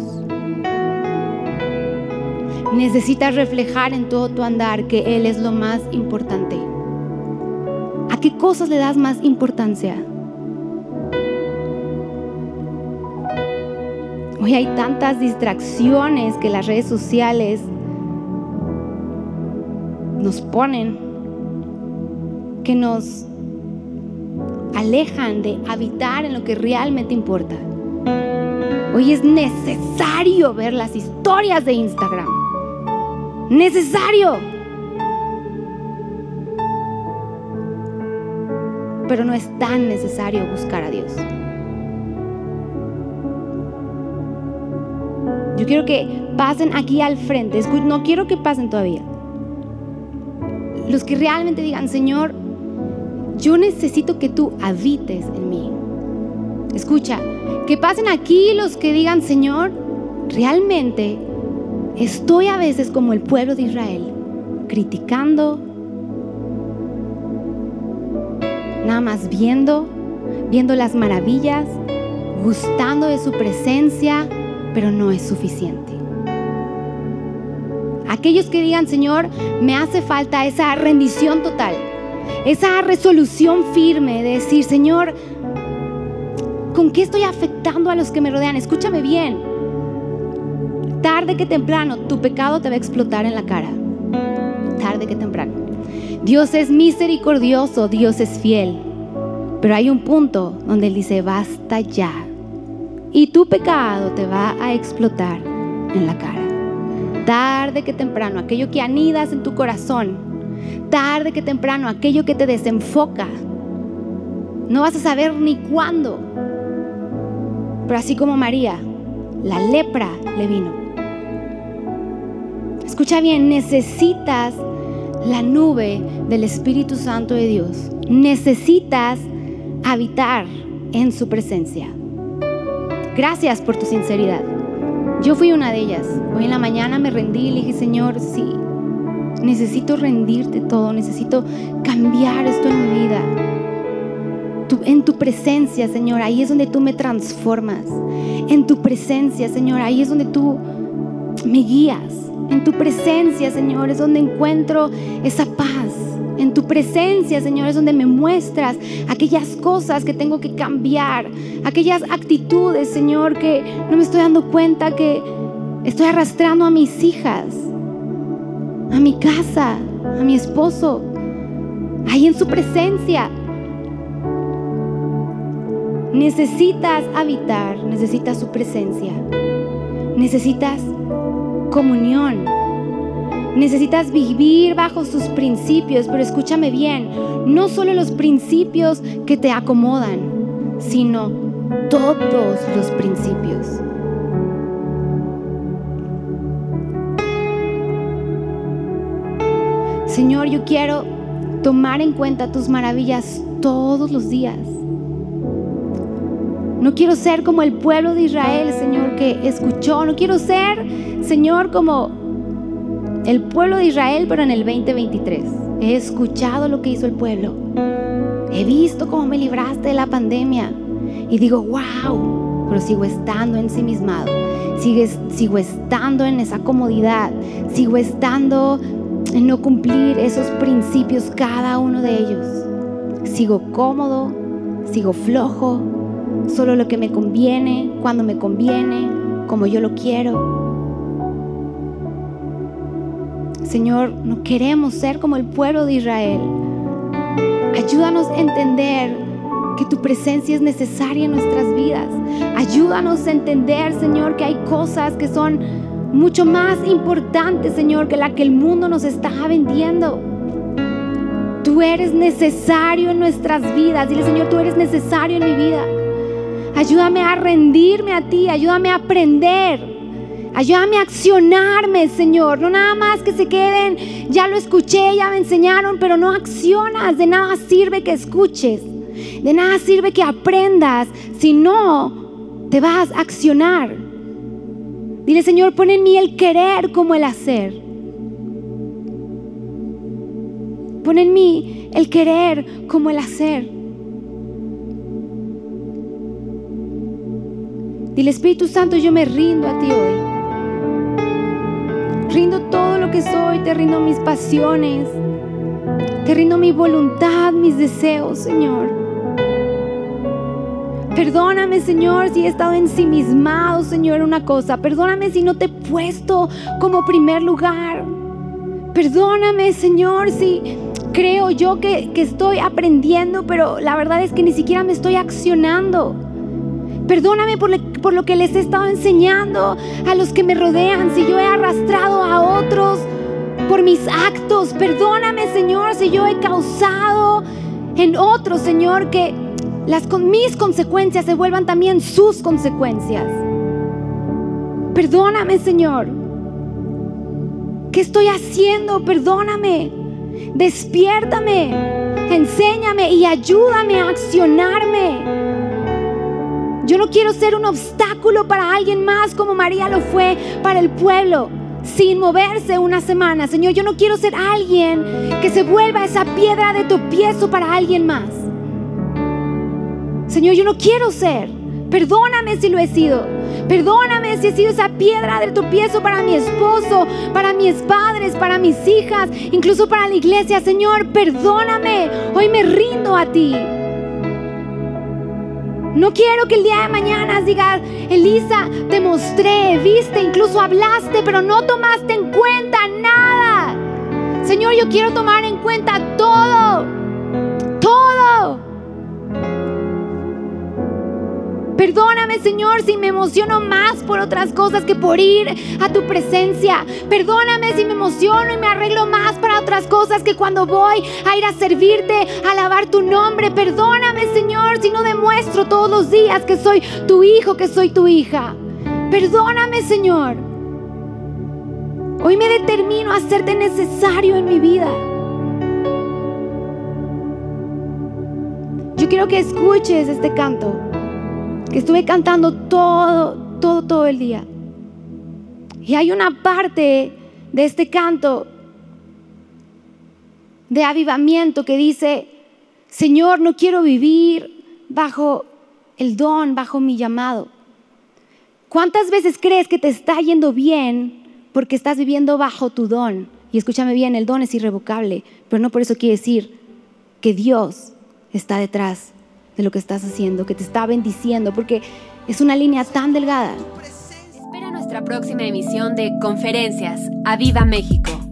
Necesitas reflejar en todo tu andar que Él es lo más importante. ¿A qué cosas le das más importancia? Hoy hay tantas distracciones que las redes sociales nos ponen que nos alejan de habitar en lo que realmente importa. Hoy es necesario ver las historias de Instagram. Necesario. Pero no es tan necesario buscar a Dios. Yo quiero que pasen aquí al frente. No quiero que pasen todavía. Los que realmente digan, Señor, yo necesito que tú habites en mí. Escucha, que pasen aquí los que digan, Señor, realmente estoy a veces como el pueblo de Israel, criticando, nada más viendo, viendo las maravillas, gustando de su presencia, pero no es suficiente. Aquellos que digan, Señor, me hace falta esa rendición total esa resolución firme de decir, Señor, ¿con qué estoy afectando a los que me rodean? Escúchame bien. Tarde que temprano tu pecado te va a explotar en la cara. Tarde que temprano. Dios es misericordioso, Dios es fiel. Pero hay un punto donde Él dice, basta ya. Y tu pecado te va a explotar en la cara. Tarde que temprano, aquello que anidas en tu corazón, tarde que temprano, aquello que te desenfoca. No vas a saber ni cuándo. Pero así como María, la lepra le vino. Escucha bien, necesitas la nube del Espíritu Santo de Dios. Necesitas habitar en su presencia. Gracias por tu sinceridad. Yo fui una de ellas. Hoy en la mañana me rendí y le dije, Señor, sí, Necesito rendirte todo, necesito cambiar esto en mi vida. en tu presencia, Señor, ahí es donde tú me transformas. En tu presencia, Señor, ahí es donde tú me guías. En tu presencia, Señor, es donde encuentro esa paz. En tu presencia, Señor, es donde me muestras aquellas cosas que tengo que cambiar, aquellas actitudes, Señor, que no me estoy dando cuenta que estoy arrastrando a mis hijas a mi casa, a mi esposo, ahí en su presencia. Necesitas habitar, necesitas su presencia, necesitas comunión, necesitas vivir bajo sus principios, pero escúchame bien, no solo los principios que te acomodan, sino todos los principios. Señor, yo quiero tomar en cuenta tus maravillas todos los días. No quiero ser como el pueblo de Israel, Señor, que escuchó. No quiero ser, Señor, como el pueblo de Israel, pero en el 2023. He escuchado lo que hizo el pueblo. He visto cómo me libraste de la pandemia. Y digo, wow, pero sigo estando ensimismado. Sigo, estando en esa comodidad. Sigo estando en no cumplir esos principios, cada uno de ellos. Sigo cómodo, sigo flojo, solo lo que me conviene, cuando me conviene, como yo lo quiero. Señor, no queremos ser como el pueblo de Israel. Ayúdanos a entender que tu presencia es necesaria en nuestras vidas. Ayúdanos a entender, Señor, que hay cosas que son mucho más importantes, Señor, que la que el mundo nos está vendiendo. Tú eres necesario en nuestras vidas. Dile, Señor, tú eres necesario en mi vida. Ayúdame a rendirme a ti, ayúdame a aprender. Ayúdame a accionarme, Señor. No nada más que se queden, ya lo escuché, ya me enseñaron, pero no accionas. De nada sirve que escuches. De nada sirve que aprendas si no te vas a accionar. Dile, Señor, pon en mí el querer como el hacer. Pon en mí el querer como el hacer. Dile, Espíritu Santo, yo me rindo a ti hoy. Rindo todo lo que soy, te rindo mis pasiones, te rindo mi voluntad, mis deseos, Señor. Perdóname, Señor, si he estado ensimismado, Señor, en una cosa. Perdóname si no te he puesto como primer lugar. Perdóname, Señor, si creo yo que, que estoy aprendiendo, pero la verdad es que ni siquiera me estoy accionando. Perdóname por, por lo que les he estado enseñando a los que me rodean, si yo he arrastrado a otros por mis actos. Perdóname, Señor, si yo he causado en otros, Señor, que las, mis consecuencias se vuelvan también sus consecuencias. Perdóname, Señor. ¿Qué estoy haciendo? Perdóname. Despiértame. Enséñame y ayúdame a accionarme. Yo no quiero ser un obstáculo para alguien más como María lo fue para el pueblo sin moverse una semana. Señor, yo no quiero ser alguien que se vuelva esa piedra de tropiezo para alguien más. Señor, yo no quiero ser. Perdóname si lo he sido. Perdóname si he sido esa piedra de tropiezo para mi esposo, para mis padres, para mis hijas, incluso para la iglesia. Señor, perdóname. Hoy me rindo a ti. No quiero que el día de mañana digas, Elisa, te mostré, viste, incluso hablaste, pero no tomaste en cuenta nada. Señor, yo quiero tomar en cuenta todo. Perdóname, Señor, si me emociono más por otras cosas que por ir a tu presencia. Perdóname si me emociono y me arreglo más para otras cosas que cuando voy a ir a servirte, a alabar tu nombre. Perdóname, Señor, si no demuestro todos los días que soy tu hijo, que soy tu hija. Perdóname, Señor. Hoy me determino a hacerte necesario en mi vida. Yo quiero que escuches este canto que estuve cantando todo, todo, todo el día. Y hay una parte de este canto de avivamiento que dice, Señor, no quiero vivir bajo el don, bajo mi llamado. ¿Cuántas veces crees que te está yendo bien porque estás viviendo bajo tu don? Y escúchame bien, el don es irrevocable, pero no por eso quiere decir que Dios está detrás de lo que estás haciendo, que te está bendiciendo, porque es una línea tan delgada. Espera nuestra próxima emisión de Conferencias. ¡A Viva México!